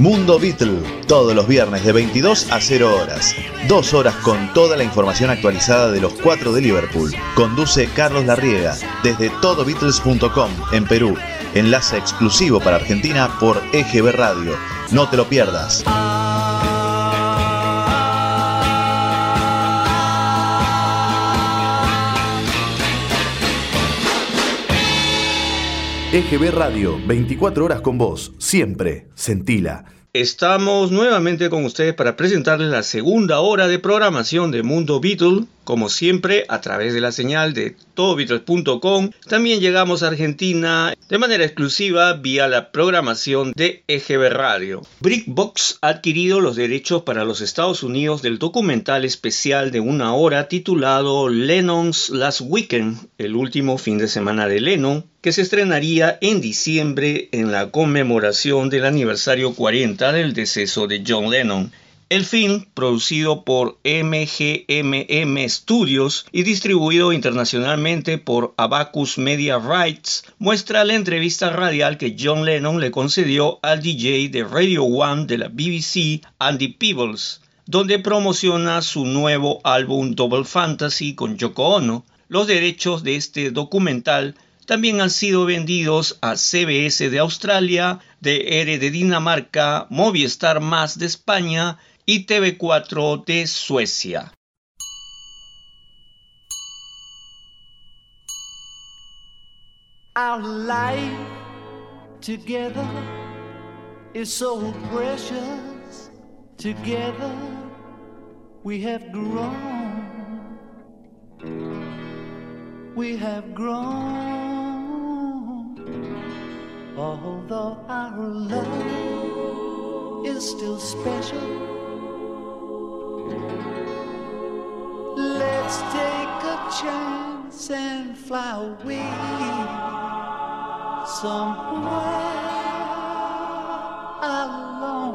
Mundo Beatle, todos los viernes de 22 a 0 horas. Dos horas con toda la información actualizada de los cuatro de Liverpool. Conduce Carlos Larriega desde todobeatles.com en Perú. Enlace exclusivo para Argentina por EGB Radio. No te lo pierdas. EGB Radio, 24 horas con vos, siempre, sentila. Estamos nuevamente con ustedes para presentarles la segunda hora de programación de Mundo Beatle, como siempre a través de la señal de todobeatles.com. También llegamos a Argentina de manera exclusiva vía la programación de EGB Radio. Brickbox ha adquirido los derechos para los Estados Unidos del documental especial de una hora titulado Lennon's Last Weekend, el último fin de semana de Lennon, que se estrenaría en diciembre en la conmemoración del aniversario 40 del deceso de John Lennon. El film, producido por MGMM Studios y distribuido internacionalmente por Abacus Media Rights, muestra la entrevista radial que John Lennon le concedió al DJ de Radio One de la BBC, Andy Peebles, donde promociona su nuevo álbum Double Fantasy con Yoko Ono. Los derechos de este documental también han sido vendidos a CBS de Australia, DR de Dinamarca, Movistar Más de España y TV4 de Suecia. Our life together is so precious. Together we have grown. We have grown. Although our love is still special. Let's take a chance and fly away somewhere alone.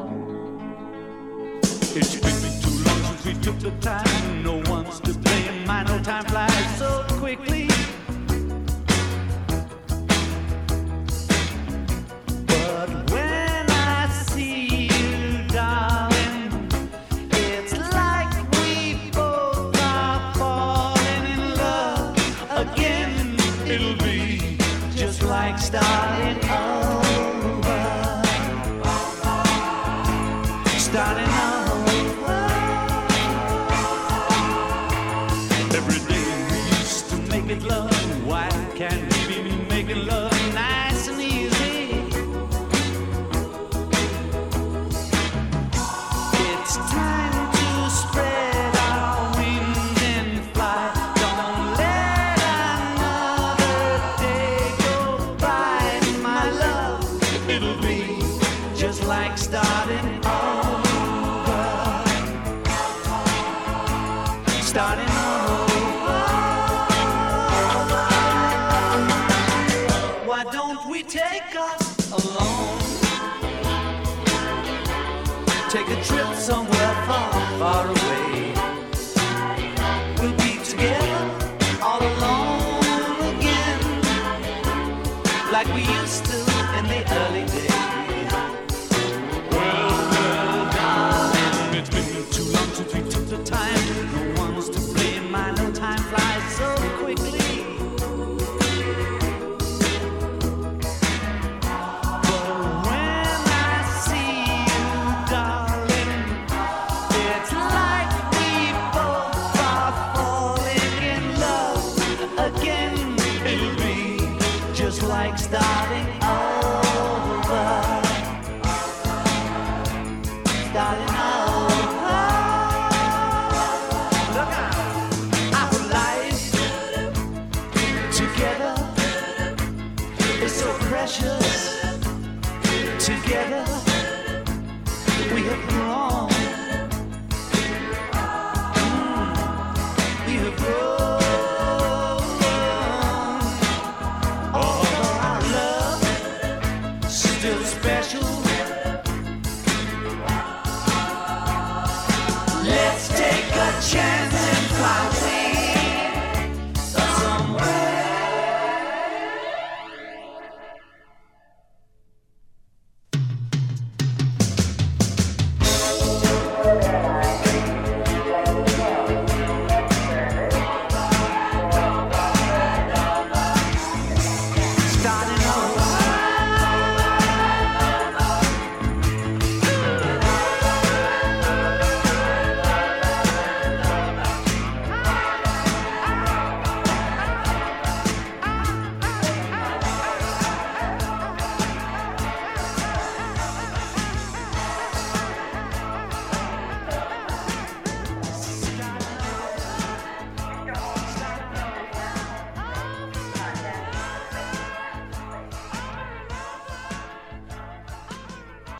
It's been too long since we took the time. No one's to blame. My no time flies Stop.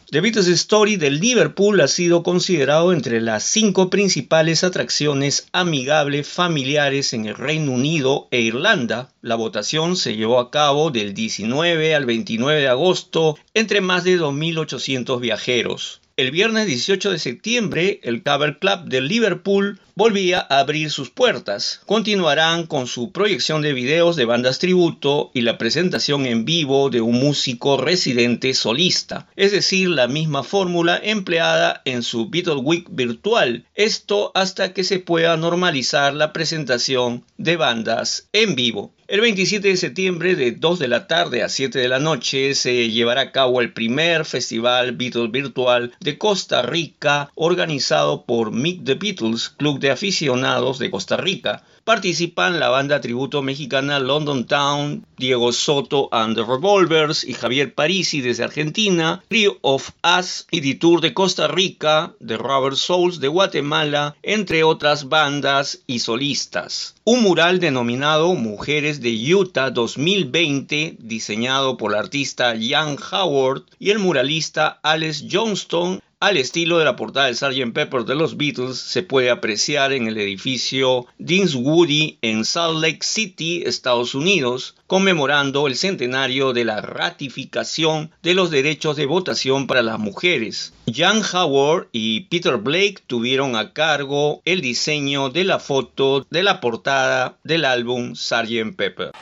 The Beatles Story de Liverpool ha sido considerado entre las cinco principales atracciones amigables familiares en el Reino Unido e Irlanda. La votación se llevó a cabo del 19 al 29 de agosto entre más de 2.800 viajeros. El viernes 18 de septiembre, el Cover Club de Liverpool volvía a abrir sus puertas. Continuarán con su proyección de videos de bandas tributo y la presentación en vivo de un músico residente solista, es decir, la misma fórmula empleada en su Beatle Week virtual, esto hasta que se pueda normalizar la presentación de bandas en vivo. El 27 de septiembre de 2 de la tarde a 7 de la noche se llevará a cabo el primer festival Beatles Virtual de Costa Rica organizado por Meet the Beatles, Club de Aficionados de Costa Rica. Participan la banda tributo mexicana London Town, Diego Soto and the Revolvers y Javier Parisi desde Argentina, Trio of Us y The Tour de Costa Rica, The Rubber Souls de Guatemala, entre otras bandas y solistas. Un mural denominado Mujeres de Utah 2020, diseñado por el artista Jan Howard y el muralista Alex Johnston, al estilo de la portada del Sgt. Pepper de los Beatles, se puede apreciar en el edificio Dingswoody en Salt Lake City, Estados Unidos, conmemorando el centenario de la ratificación de los derechos de votación para las mujeres. Jan Howard y Peter Blake tuvieron a cargo el diseño de la foto de la portada del álbum Sgt. Pepper.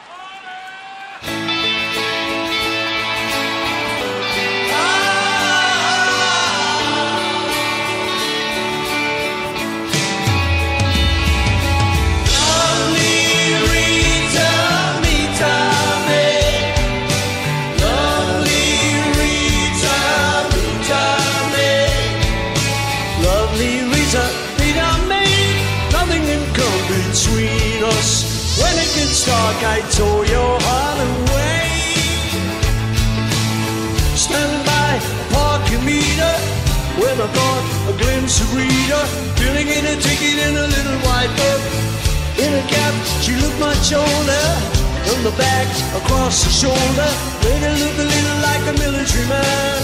Dark, I tore your heart away. Standing by a parking meter, when I caught a glimpse of Rita, filling in a ticket in a little white book. In a cap, she looked much older. From the back, across the shoulder, made her look a little like a military man.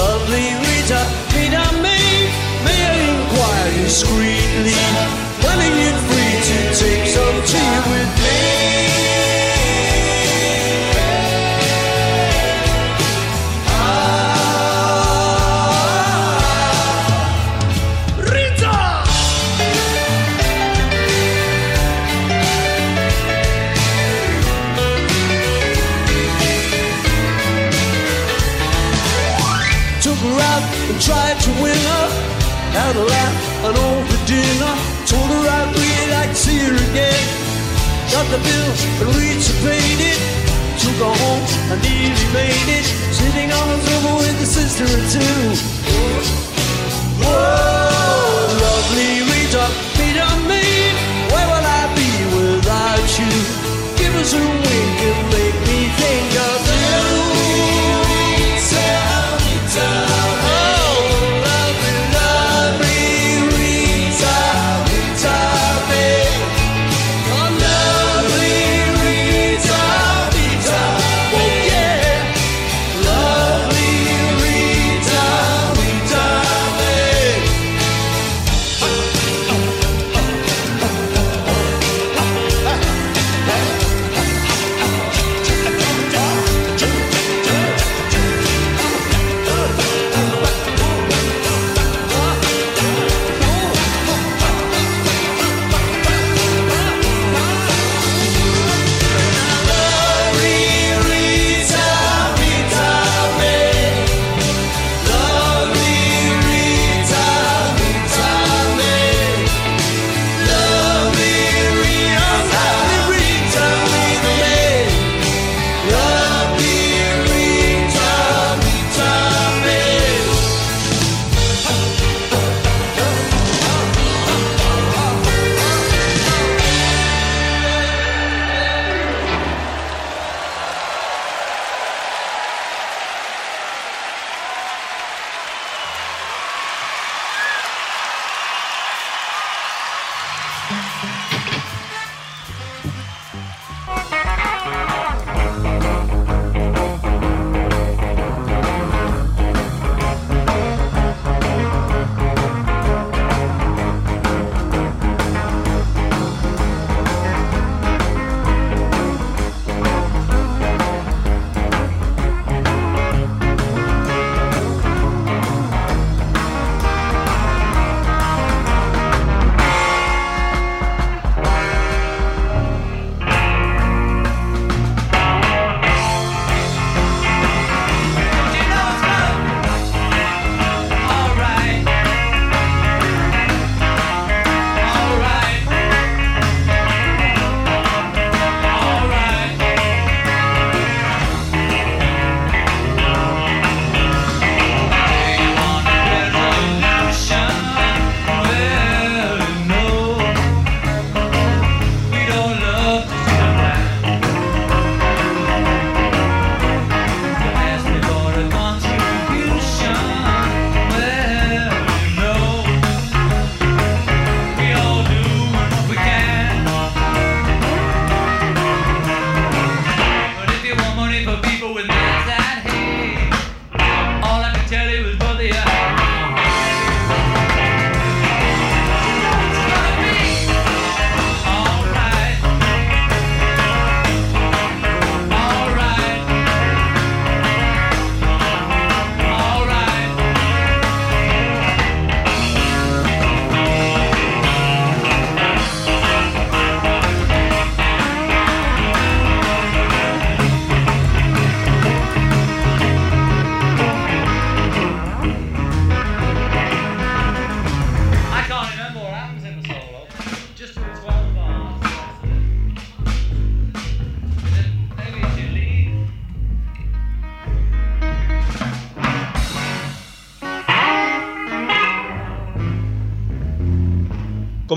Lovely Rita, Rita May, may I inquire discreetly? When are you free to take some tea with me? Ah, Rita! Took her out and tried to win her. Had a laugh and over dinner. Told her I'd really like to see her again. Got the bill and Rita paid it. Took her home and nearly made it. Sitting on the sofa with a sister or two. Whoa, lovely Rita, Rita me. Where will I be without you? Give us a wink and make me think of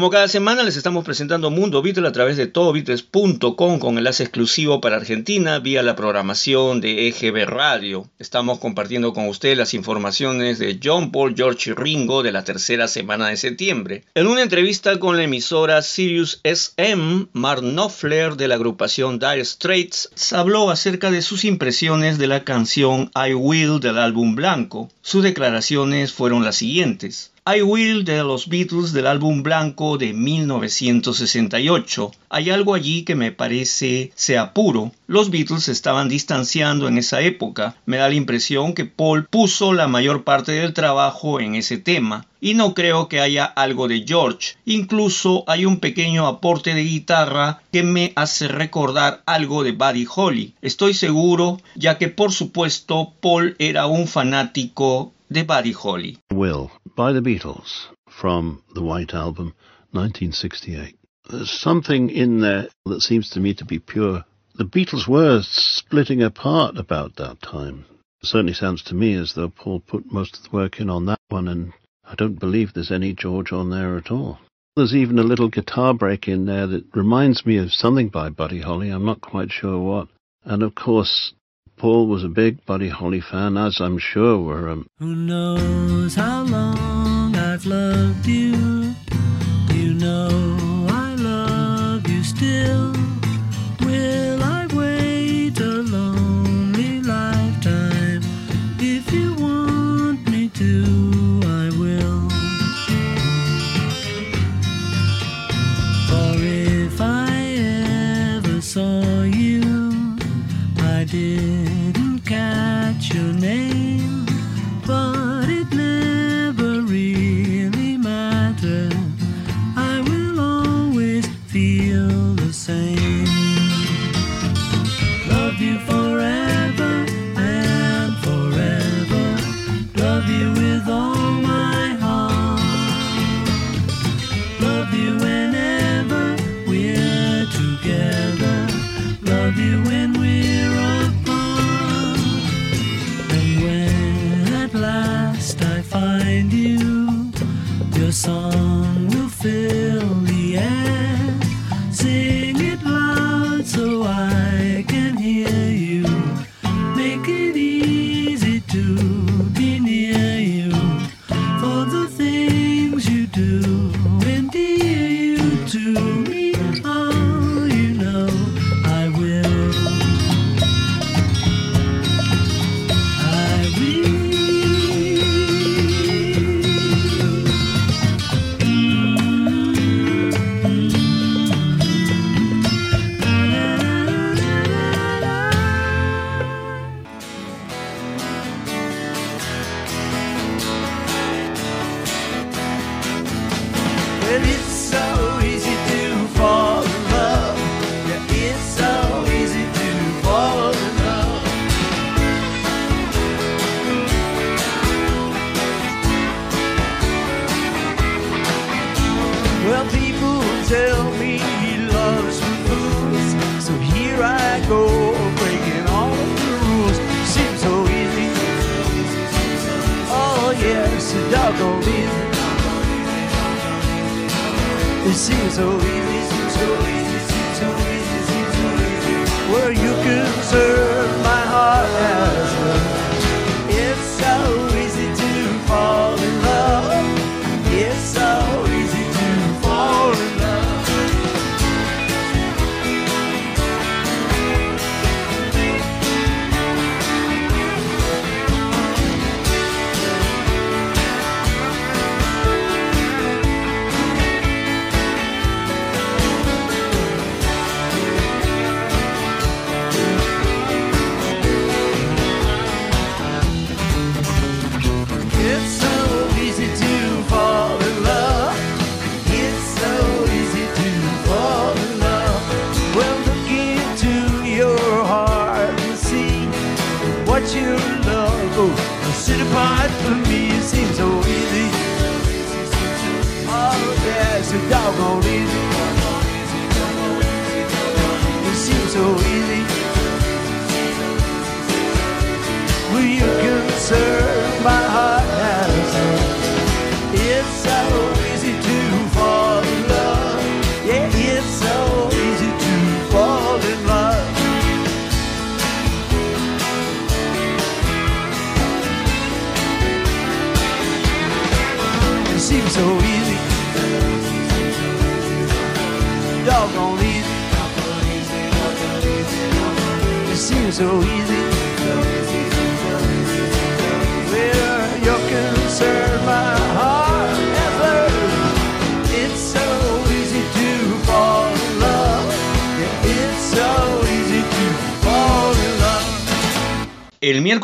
Como cada semana les estamos presentando Mundo Beatles a través de todobeatles.com con enlace exclusivo para Argentina vía la programación de EGB Radio. Estamos compartiendo con ustedes las informaciones de John Paul, George Ringo de la tercera semana de septiembre. En una entrevista con la emisora Sirius SM, Mark Knopfler de la agrupación Dire Straits habló acerca de sus impresiones de la canción I Will del álbum Blanco. Sus declaraciones fueron las siguientes. I Will de los Beatles del álbum blanco de 1968. Hay algo allí que me parece sea puro. Los Beatles estaban distanciando en esa época. Me da la impresión que Paul puso la mayor parte del trabajo en ese tema. Y no creo que haya algo de George. Incluso hay un pequeño aporte de guitarra que me hace recordar algo de Buddy Holly. Estoy seguro, ya que por supuesto Paul era un fanático de Buddy Holly. Will by the Beatles from the White Album 1968. There's something in there that seems to me to be pure. The Beatles were splitting apart about that time. It certainly sounds to me as though Paul put most of the work in on that one, and I don't believe there's any George on there at all. There's even a little guitar break in there that reminds me of something by Buddy Holly. I'm not quite sure what. And of course, Paul was a big Buddy Holly fan, as I'm sure were. Um, Who knows how long I've loved you? You know I love you still.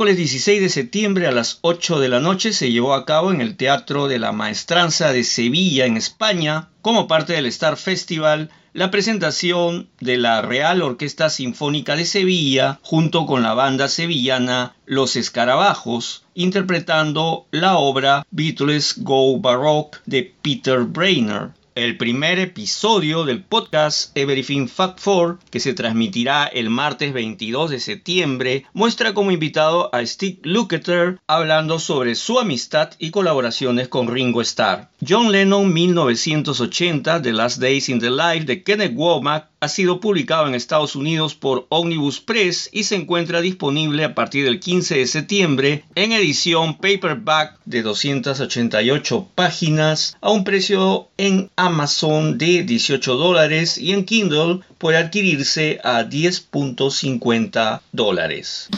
Miércoles 16 de septiembre a las 8 de la noche se llevó a cabo en el Teatro de la Maestranza de Sevilla, en España, como parte del Star Festival, la presentación de la Real Orquesta Sinfónica de Sevilla junto con la banda sevillana Los Escarabajos, interpretando la obra Beatles Go Baroque de Peter Brainer el primer episodio del podcast Everything Fact 4, que se transmitirá el martes 22 de septiembre, muestra como invitado a Steve Lukather hablando sobre su amistad y colaboraciones con Ringo Starr. John Lennon 1980, The Last Days in the Life de Kenneth Womack, ha sido publicado en Estados Unidos por Omnibus Press y se encuentra disponible a partir del 15 de septiembre en edición paperback de 288 páginas a un precio en Amazon de 18 dólares y en Kindle puede adquirirse a 10.50 dólares.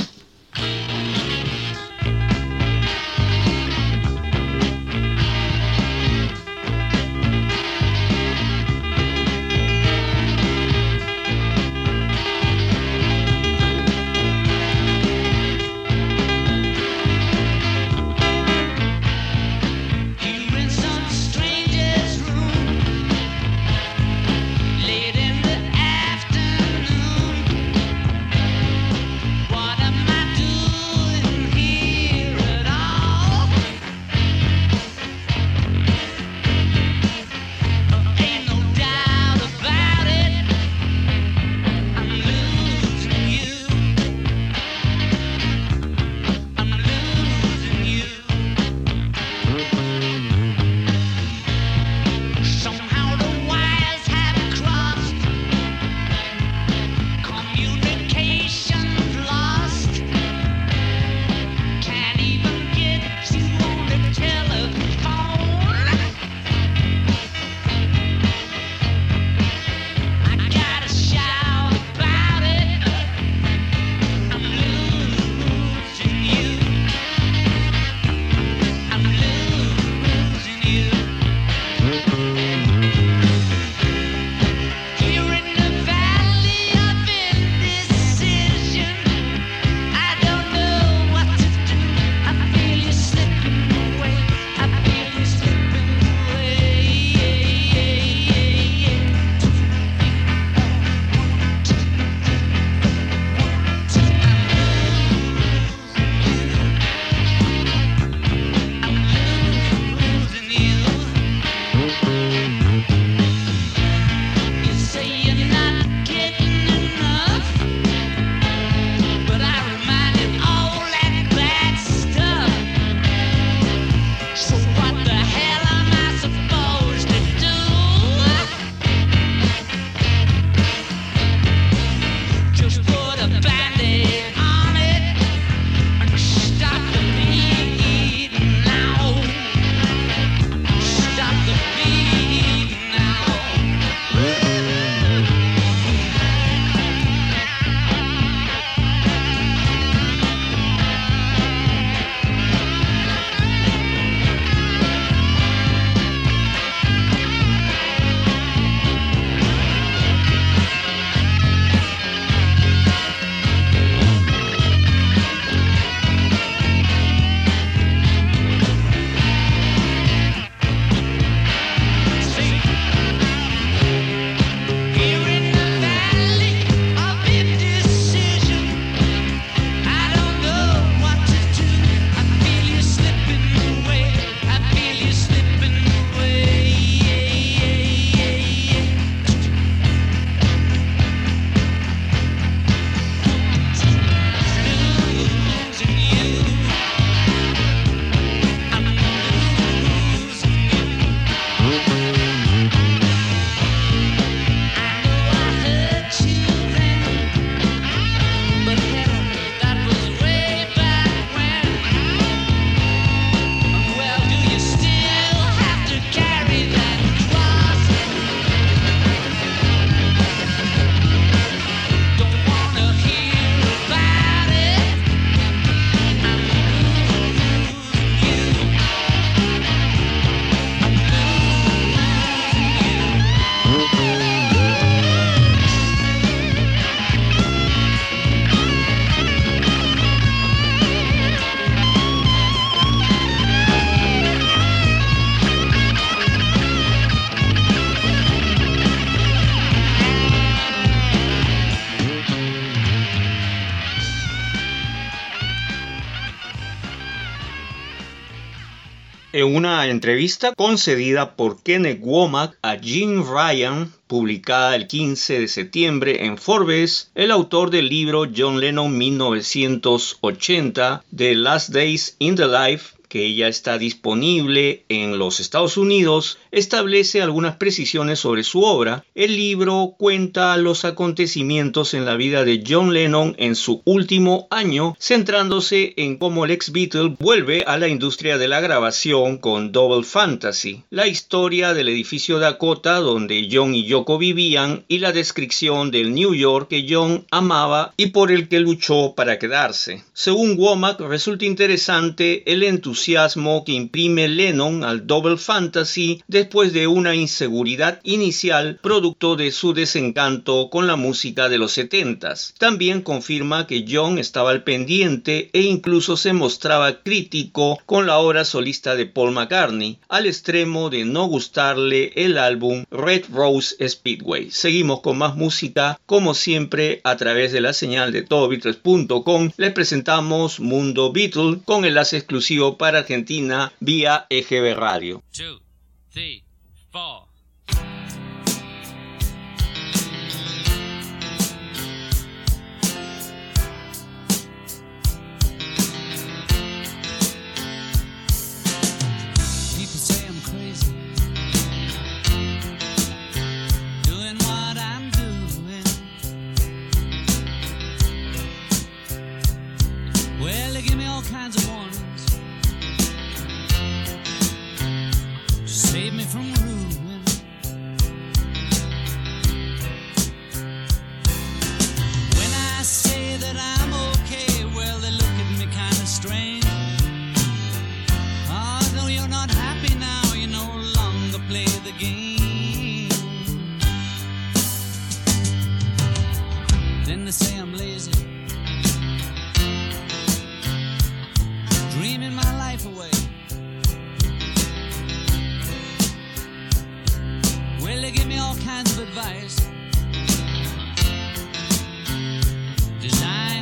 Entrevista concedida por Kenneth Womack a Jim Ryan, publicada el 15 de septiembre en Forbes, el autor del libro John Lennon 1980, The Last Days in the Life, que ya está disponible en los Estados Unidos, establece algunas precisiones sobre su obra. El libro cuenta los acontecimientos en la vida de John Lennon en su último año, centrándose en cómo el ex Beatle vuelve a la industria de la grabación con Double Fantasy, la historia del edificio Dakota donde John y Yoko vivían y la descripción del New York que John amaba y por el que luchó para quedarse. Según Womack, resulta interesante el entusiasmo que imprime Lennon al Double Fantasy después de una inseguridad inicial producto de su desencanto con la música de los 70s. También confirma que John estaba al pendiente e incluso se mostraba crítico con la obra solista de Paul McCartney, al extremo de no gustarle el álbum Red Rose Speedway. Seguimos con más música, como siempre, a través de la señal de todobeatles.com les presentamos Mundo Beatle con enlace exclusivo para Argentina vía EGB Radio. two, three, four. People say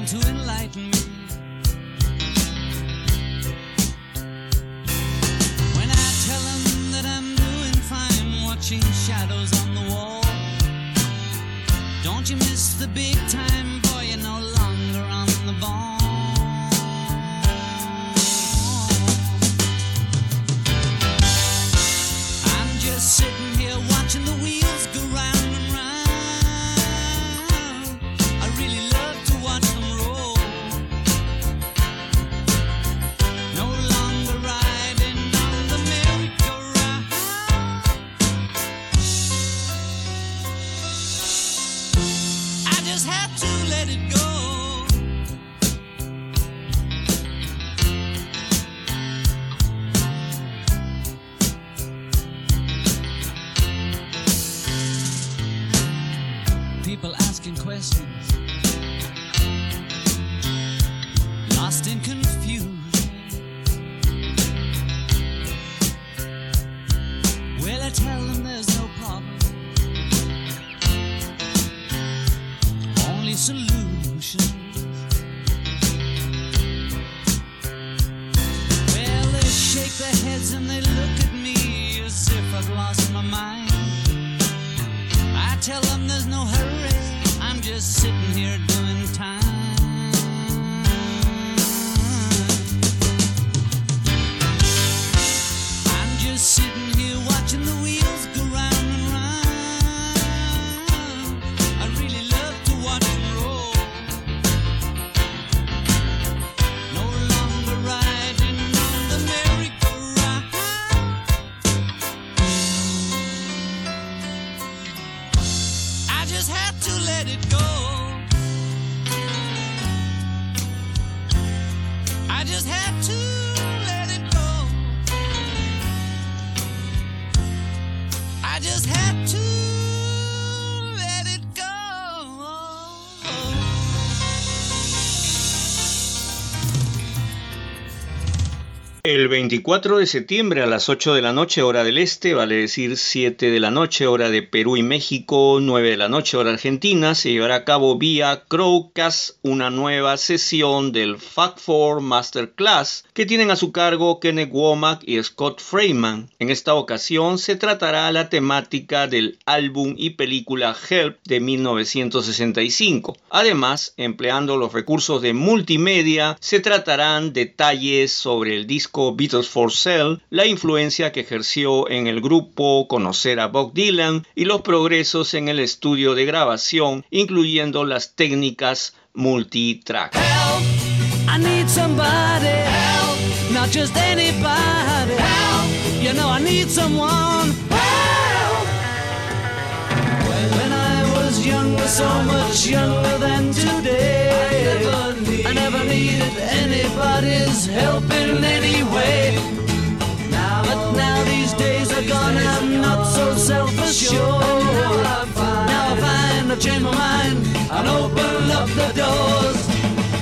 to enlighten me. When I tell them that I'm doing fine, watching shadows on the wall, don't you miss the big time, boy? You're no longer on the ball. El 24 de septiembre a las 8 de la noche hora del este, vale decir 7 de la noche hora de Perú y México, 9 de la noche hora argentina, se llevará a cabo vía Crowcast una nueva sesión del Fact 4 Masterclass que tienen a su cargo Kenneth Womack y Scott Freeman. En esta ocasión se tratará la temática del álbum y película Help de 1965. Además, empleando los recursos de multimedia, se tratarán detalles sobre el disco Beatles for Sale, la influencia que ejerció en el grupo, conocer a Bob Dylan y los progresos en el estudio de grabación, incluyendo las técnicas multitrack. I I never, needed anybody's self-assured. Now I find I've changed my mind and open up the doors.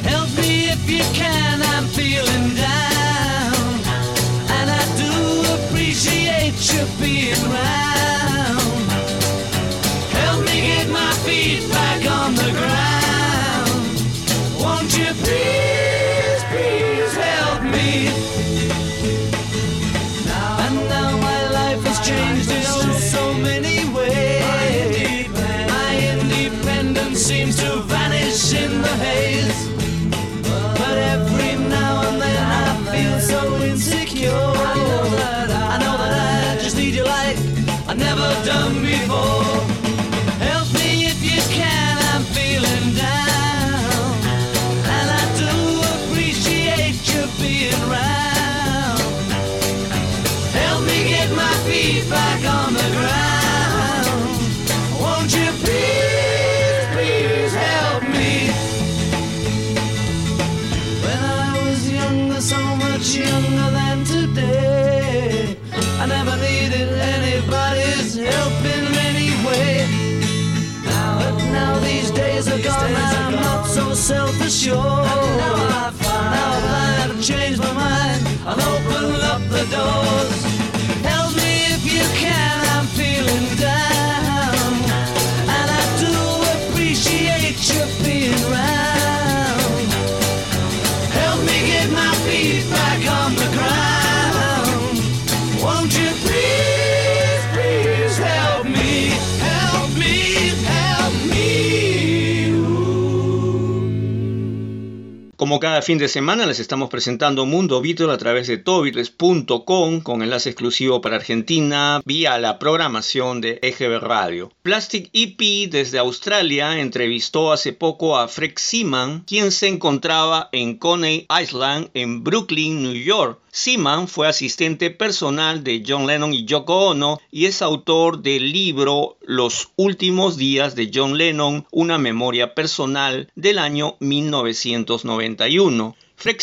Help me if you can, I'm feeling down. And I do appreciate you being around. Como cada fin de semana les estamos presentando Mundo Beatle a través de todobeatles.com con enlace exclusivo para Argentina vía la programación de EGB Radio. Plastic EP desde Australia entrevistó hace poco a Fred Seaman, quien se encontraba en Coney Island en Brooklyn, New York. Seaman fue asistente personal de John Lennon y Yoko Ono y es autor del libro Los últimos días de John Lennon, una memoria personal del año 1991. Fred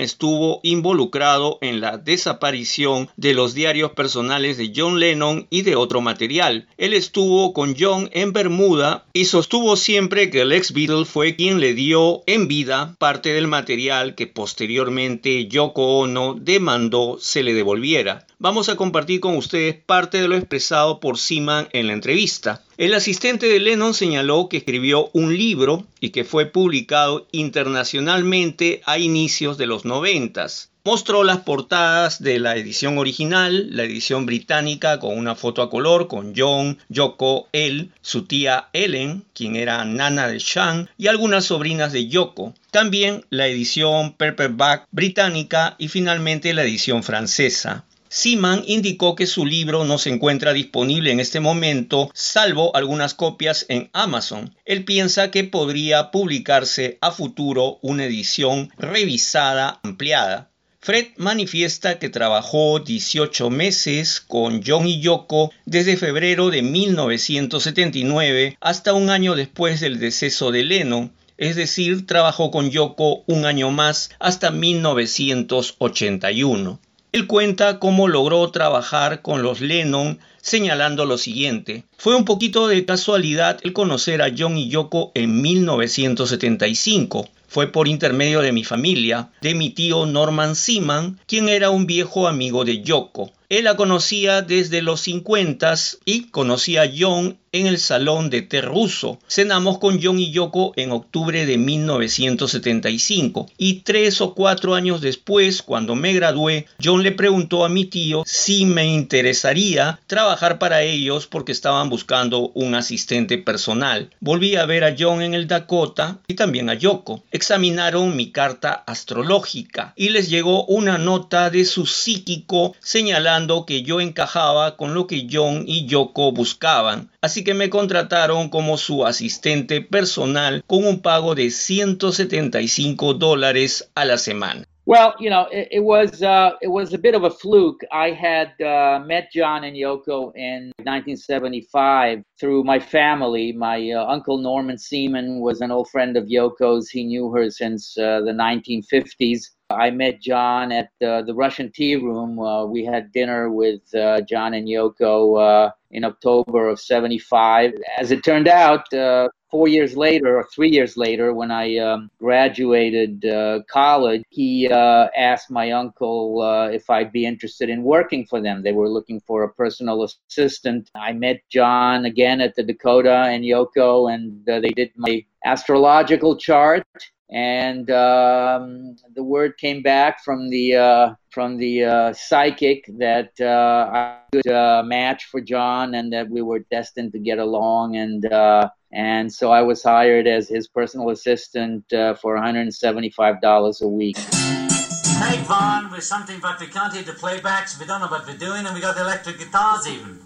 estuvo involucrado en la desaparición de los diarios personales de John Lennon y de otro material. Él estuvo con John en Bermuda y sostuvo siempre que el ex Beatle fue quien le dio en vida parte del material que posteriormente Yoko Ono demandó se le devolviera. Vamos a compartir con ustedes parte de lo expresado por Seaman en la entrevista. El asistente de Lennon señaló que escribió un libro y que fue publicado internacionalmente a inicios de los noventas. Mostró las portadas de la edición original, la edición británica con una foto a color con John, Yoko, él, su tía Ellen, quien era nana de Sean, y algunas sobrinas de Yoko. También la edición paperback británica y finalmente la edición francesa. Seaman indicó que su libro no se encuentra disponible en este momento, salvo algunas copias en Amazon. Él piensa que podría publicarse a futuro una edición revisada, ampliada. Fred manifiesta que trabajó 18 meses con John y Yoko desde febrero de 1979 hasta un año después del deceso de Lennon, es decir, trabajó con Yoko un año más hasta 1981. Él cuenta cómo logró trabajar con los Lennon señalando lo siguiente. Fue un poquito de casualidad el conocer a John y Yoko en 1975. fue por intermedio de mi familia, de mi tío Norman Seaman, quien era un viejo amigo de Yoko. Él la conocía desde los 50 y conocía a John en el salón de té ruso. Cenamos con John y Yoko en octubre de 1975 y tres o cuatro años después, cuando me gradué, John le preguntó a mi tío si me interesaría trabajar para ellos porque estaban buscando un asistente personal. Volví a ver a John en el Dakota y también a Yoko. Examinaron mi carta astrológica y les llegó una nota de su psíquico señalando que yo encajaba con lo que John y Yoko buscaban, así que me contrataron como su asistente personal con un pago de 175 dólares a la semana. Well, you know, it, was uh, it was a bit of a fluke. I had uh, met John and Yoko in 1975 through my family. My uh, uncle Norman Seaman was an old friend of Yoko's. He knew her since the 1950s. I met John at uh, the Russian Tea Room. Uh, we had dinner with uh, John and Yoko uh, in October of 75. As it turned out, uh, four years later, or three years later, when I um, graduated uh, college, he asked my uncle if I'd be interested in working for them. They were looking for a personal assistant. I met John again at the Dakota and Yoko, and they did my astrological chart and um, the word came back from the uh, from the uh, psychic that uh, I could uh, match for John and that we were destined to get along and uh, and so I was hired as his personal assistant uh, for $175 a week. Hey Vaughn, we're something but we can't hear the playbacks, we don't know what we're doing, and we got electric guitars even.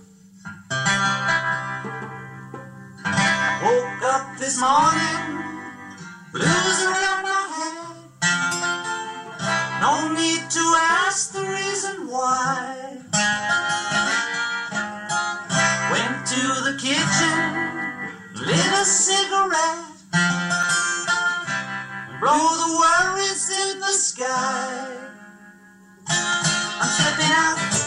Woke up this morning Blues around my head. No need to ask the reason why. Went to the kitchen, lit a cigarette. Blow the worries in the sky. I'm stepping out.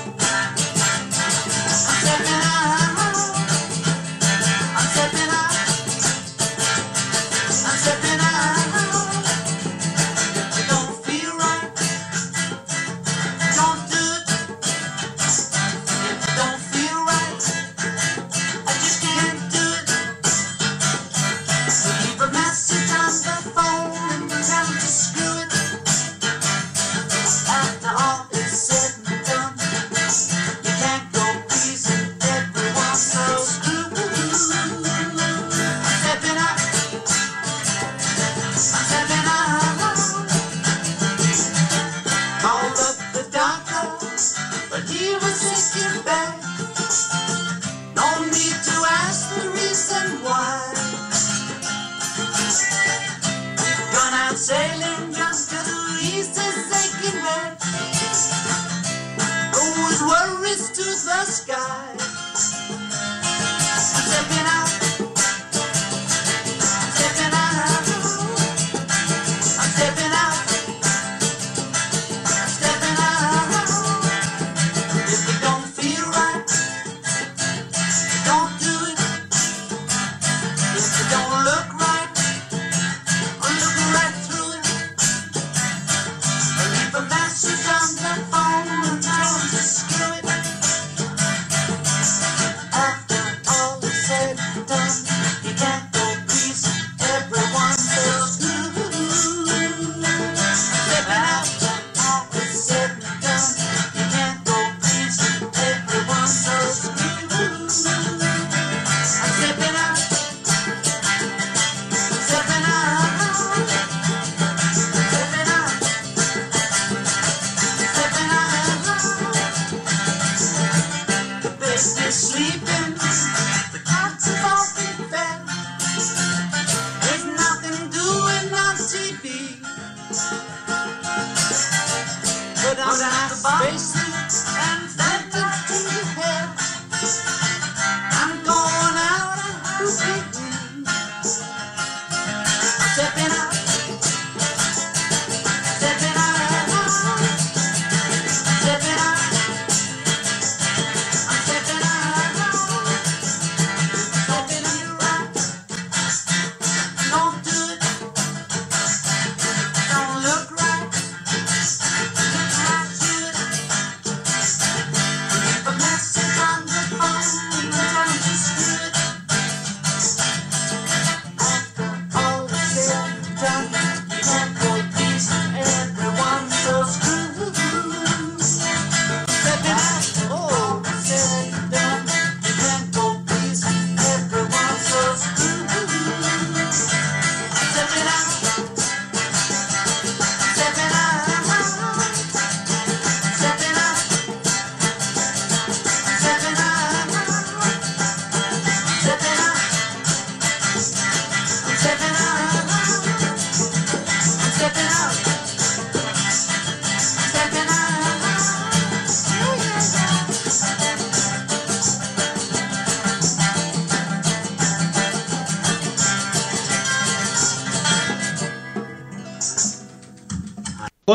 On a spacesuit and sentence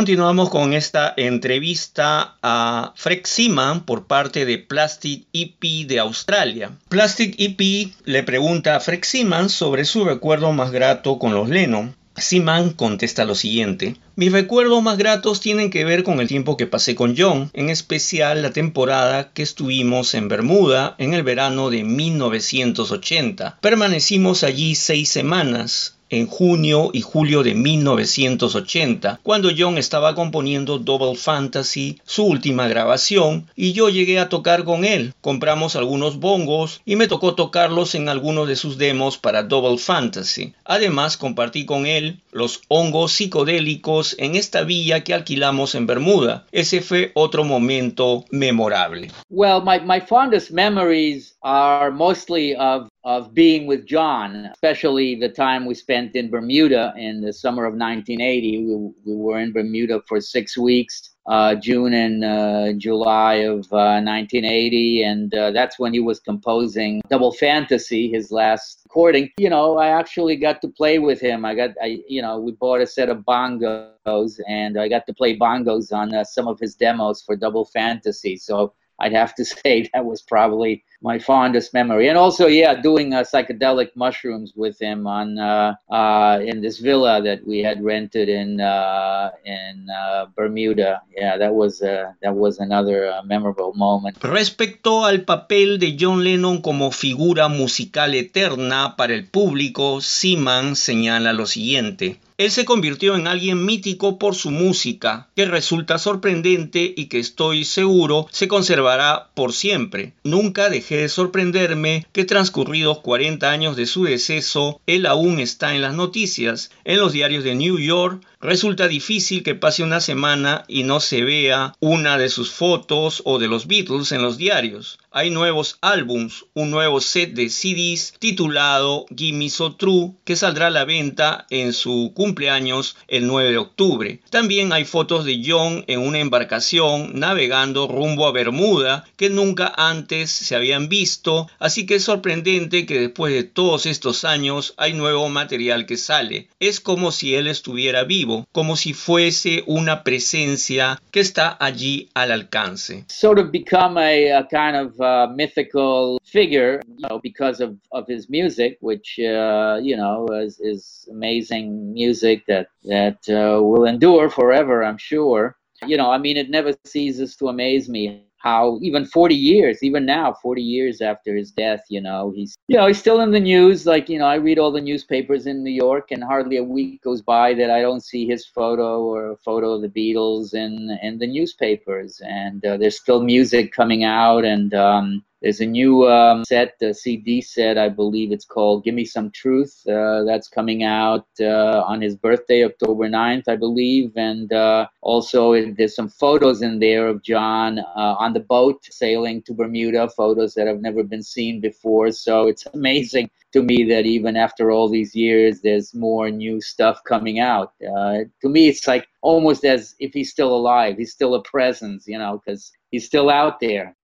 Continuamos con esta entrevista a Freck Seaman por parte de Plastic EP de Australia. Plastic EP le pregunta a Freck Seaman sobre su recuerdo más grato con los Lennon. Seaman contesta lo siguiente. Mis recuerdos más gratos tienen que ver con el tiempo que pasé con John, en especial la temporada que estuvimos en Bermuda en el verano de 1980. Permanecimos allí seis semanas, en junio y julio de 1980, cuando John estaba componiendo Double Fantasy, su última grabación, y yo llegué a tocar con él. Compramos algunos bongos y me tocó tocarlos en algunos de sus demos para Double Fantasy. Además, compartí con él los hongos psicodélicos en esta villa que alquilamos en Bermuda. Ese fue otro momento memorable. Well, my, fondest memories are mostly of of being with John, especially the time we spent in Bermuda in the summer of 1980. We, we were in Bermuda for six weeks, uh, June and uh, July of uh, 1980, and uh, that's when he was composing Double Fantasy, his last recording. You know, I actually got to play with him. I got, I, you know, we bought a set of bongos, and I got to play bongos on uh, some of his demos for Double Fantasy. So I'd have to say that was probably my fondest memory. And also, yeah, doing uh, psychedelic mushrooms with him on uh, uh, in this villa that we had rented in uh, in uh, Bermuda. Yeah, that was uh, that was another memorable moment. Respecto al papel de John Lennon como figura musical eterna para el público, Seaman señala lo siguiente. Él se convirtió en alguien mítico por su música, que resulta sorprendente y que estoy seguro se conservará por siempre. Nunca de sorprenderme que transcurridos 40 años de su deceso, él aún está en las noticias, en los diarios de New York. Resulta difícil que pase una semana y no se vea una de sus fotos o de los Beatles en los diarios. Hay nuevos álbums, un nuevo set de CDs titulado Gimme So True que saldrá a la venta en su cumpleaños el 9 de octubre. También hay fotos de John en una embarcación navegando rumbo a Bermuda que nunca antes se habían visto, así que es sorprendente que después de todos estos años hay nuevo material que sale. Es como si él estuviera vivo, como si fuese una presencia que está allí al alcance. Sort of become a, a kind of uh, mythical figure, you know, because of, of his music, which uh, you know is, is amazing music that that uh, will endure forever, I'm sure. You know, I mean, it never ceases to amaze me how even 40 years, even now, 40 years after his death, you know, he's you know he's still in the news. Like you know, I read all the newspapers in New York, and hardly a week goes by that I don't see his photo or a photo of the Beatles in in the newspapers. And uh, there's still music coming out, and um, there's a new um, set, a CD set, I believe it's called "Give Me Some Truth." Uh, that's coming out uh, on his birthday, October 9th, I believe, and uh, also there's some photos in there of John uh, on the boat sailing to Bermuda. Photos that have never been seen before. So it's amazing to me that even after all these years, there's more new stuff coming out. Uh, to me, it's like almost as if he's still alive. He's still a presence, you know, because he's still out there.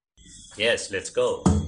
Yes, let's go.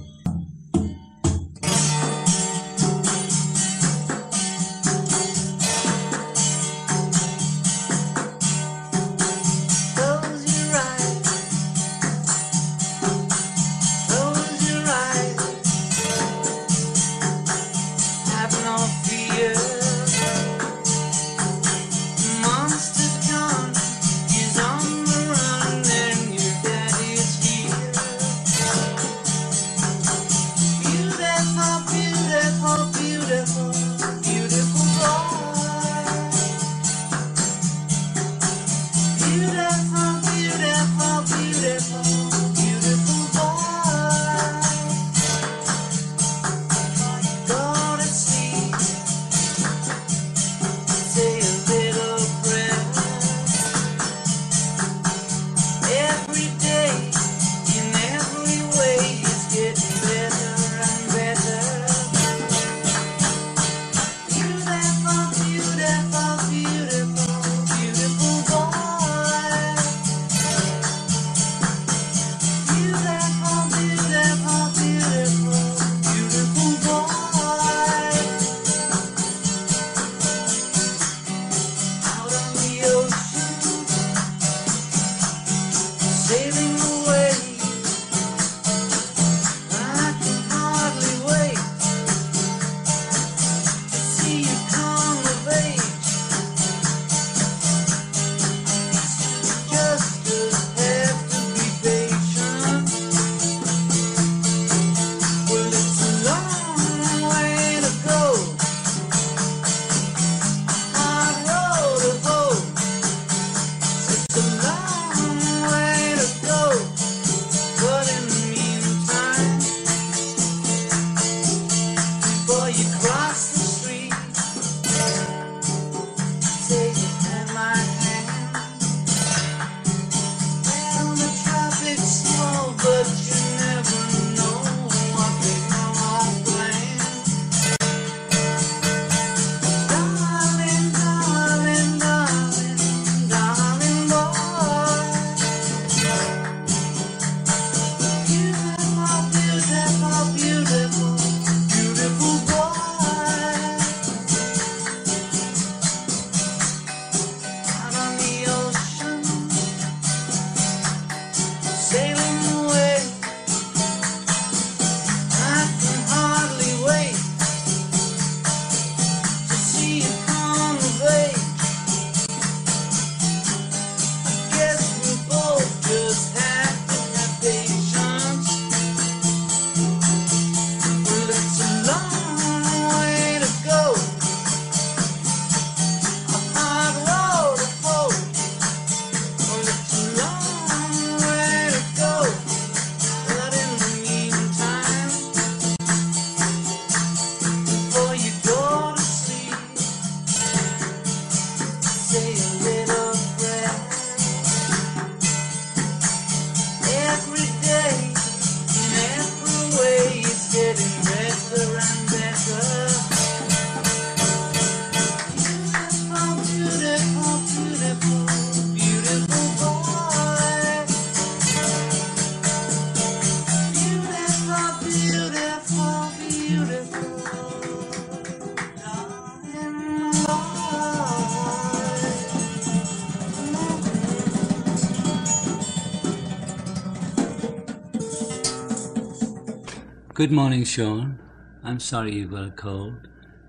Good morning, Sean. I'm sorry you got a cold.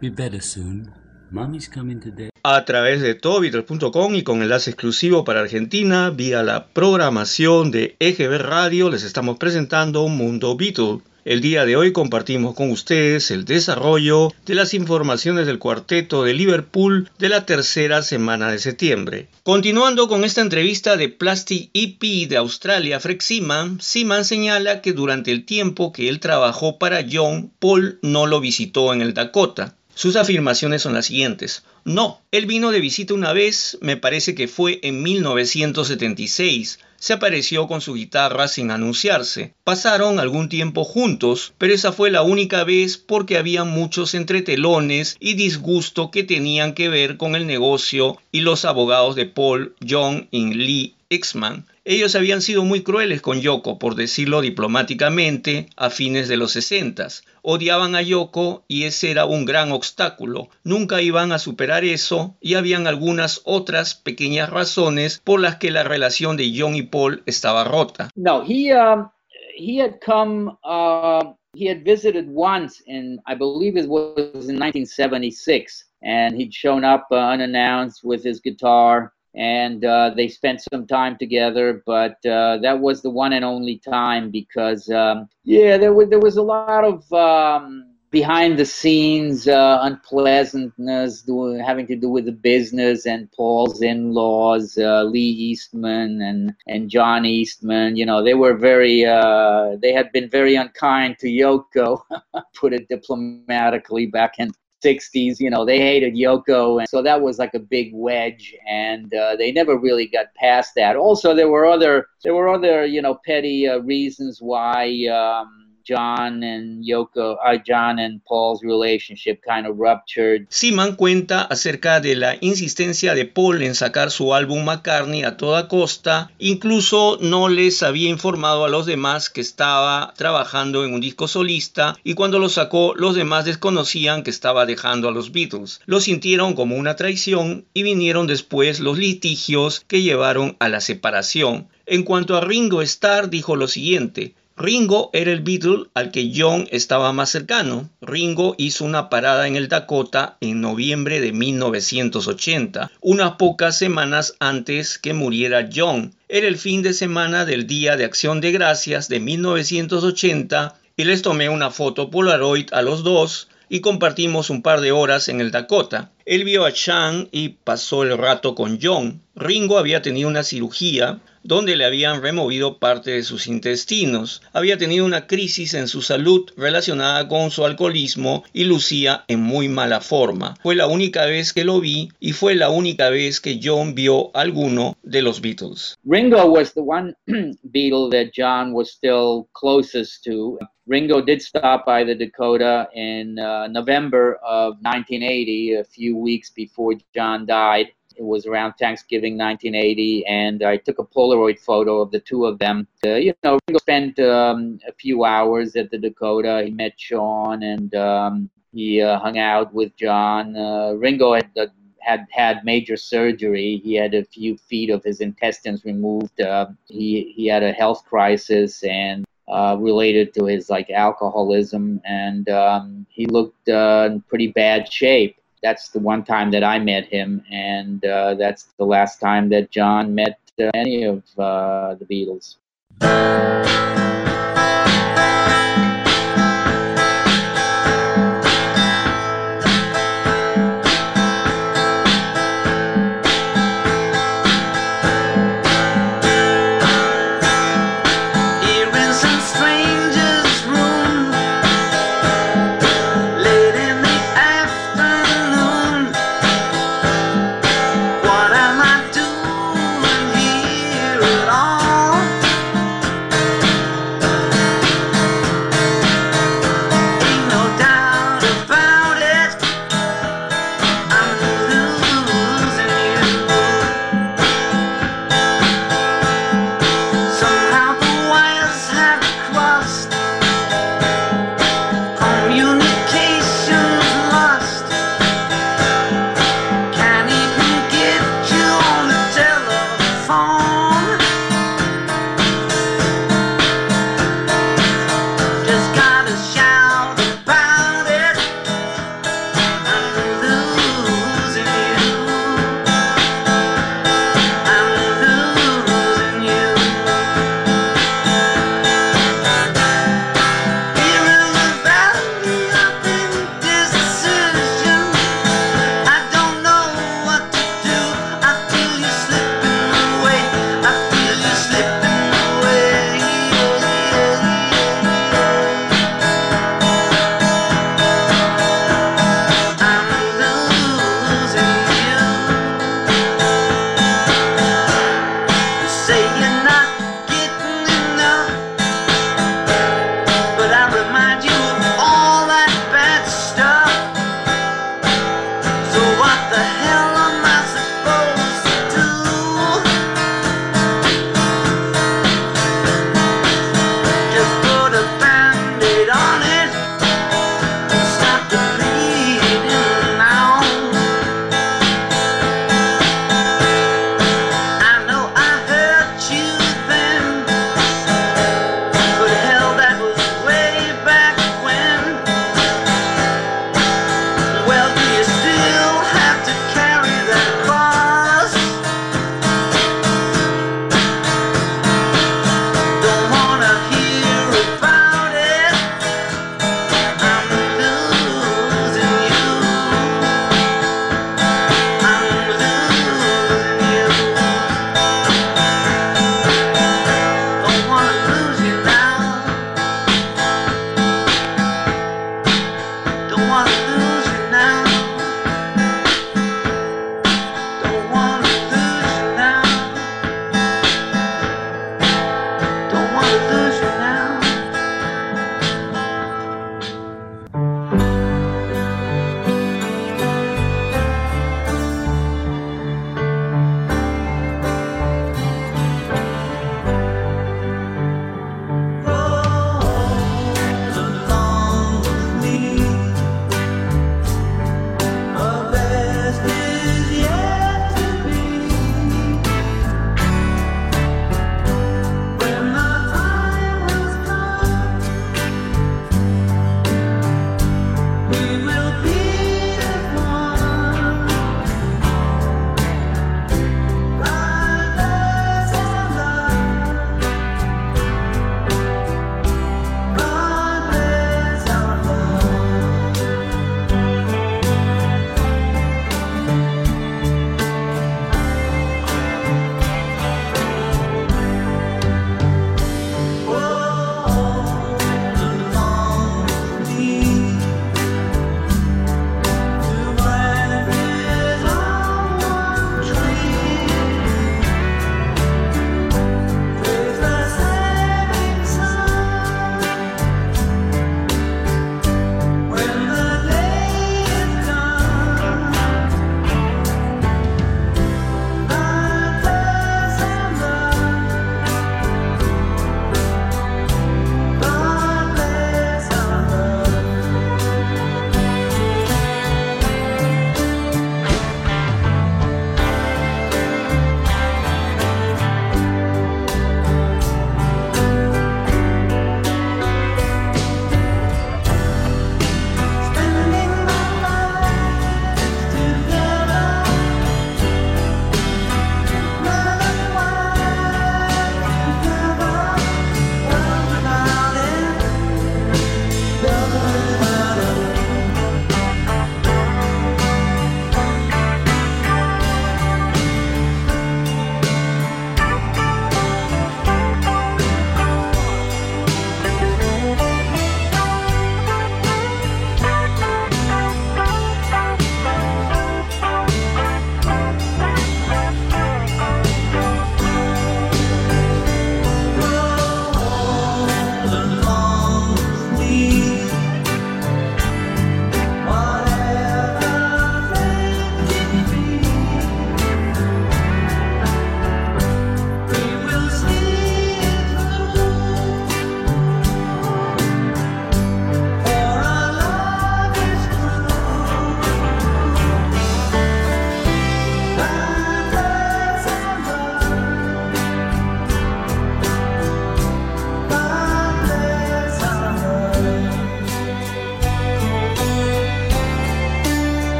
Be better soon. Mommy's coming today. a través de todobeatles.com y con enlace exclusivo para Argentina vía la programación de EGB Radio les estamos presentando Mundo Beatle. El día de hoy compartimos con ustedes el desarrollo de las informaciones del cuarteto de Liverpool de la tercera semana de septiembre. Continuando con esta entrevista de Plastic EP de Australia, Fred Seaman, Seaman señala que durante el tiempo que él trabajó para John, Paul no lo visitó en el Dakota. Sus afirmaciones son las siguientes. No, él vino de visita una vez, me parece que fue en 1976. Se apareció con su guitarra sin anunciarse. Pasaron algún tiempo juntos, pero esa fue la única vez porque había muchos entretelones y disgusto que tenían que ver con el negocio y los abogados de Paul, John y Lee Exman. Ellos habían sido muy crueles con Yoko, por decirlo diplomáticamente, a fines de los 60. Odiaban a Yoko y ese era un gran obstáculo. Nunca iban a superar eso y habían algunas otras pequeñas razones por las que la relación de John y Paul estaba rota. No, he um, he had come. Uh, he had visited once in, I believe it was in 1976, and he'd shown up uh, unannounced with his guitar, and uh, they spent some time together. But uh, that was the one and only time because, um, yeah, there was there was a lot of. Um, behind the scenes uh, unpleasantness having to do with the business and Paul's in-laws, uh, Lee Eastman and and John Eastman. You know, they were very uh, they had been very unkind to Yoko, put it diplomatically, back in 60s you know they hated yoko and so that was like a big wedge and uh, they never really got past that. Also there were other there were other you know petty uh, reasons why um, John and Yoko, uh, John and Paul's relationship kind of ruptured. Seaman cuenta acerca de la insistencia de Paul en sacar su álbum McCartney a toda costa, incluso no les había informado a los demás que estaba trabajando en un disco solista y cuando lo sacó los demás desconocían que estaba dejando a los Beatles. Lo sintieron como una traición y vinieron después los litigios que llevaron a la separación. En cuanto a Ringo Starr dijo lo siguiente, Ringo era el Beatle al que John estaba más cercano. Ringo hizo una parada en el Dakota en noviembre de 1980, unas pocas semanas antes que muriera John. Era el fin de semana del Día de Acción de Gracias de 1980 y les tomé una foto Polaroid a los dos y compartimos un par de horas en el Dakota. Él vio a Chan y pasó el rato con John. Ringo había tenido una cirugía donde le habían removido parte de sus intestinos. Había tenido una crisis en su salud relacionada con su alcoholismo y lucía en muy mala forma. Fue la única vez que lo vi y fue la única vez que John vio alguno de los Beatles. Ringo was the one Beatle that John was still closest to. Ringo did stop by the Dakota in uh, November of 1980, a few weeks before John died. It was around Thanksgiving 1980, and I took a Polaroid photo of the two of them. Uh, you know, Ringo spent um, a few hours at the Dakota. He met Sean, and um, he uh, hung out with John. Uh, Ringo had uh, had had major surgery. He had a few feet of his intestines removed. Uh, he he had a health crisis and uh, related to his like alcoholism, and um, he looked uh, in pretty bad shape. That's the one time that I met him, and uh, that's the last time that John met uh, any of uh, the Beatles.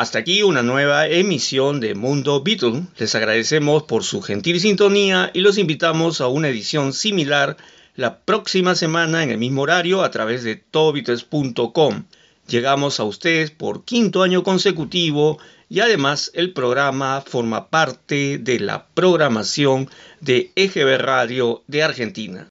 Hasta aquí una nueva emisión de Mundo Beatle. Les agradecemos por su gentil sintonía y los invitamos a una edición similar la próxima semana en el mismo horario a través de todobeatles.com. Llegamos a ustedes por quinto año consecutivo y además el programa forma parte de la programación de EGB Radio de Argentina.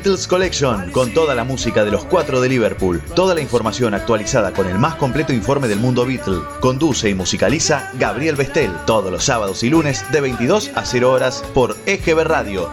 Beatles Collection, con toda la música de los cuatro de Liverpool, toda la información actualizada con el más completo informe del mundo Beatle. Conduce y musicaliza Gabriel Bestel, todos los sábados y lunes de 22 a 0 horas por EGB Radio.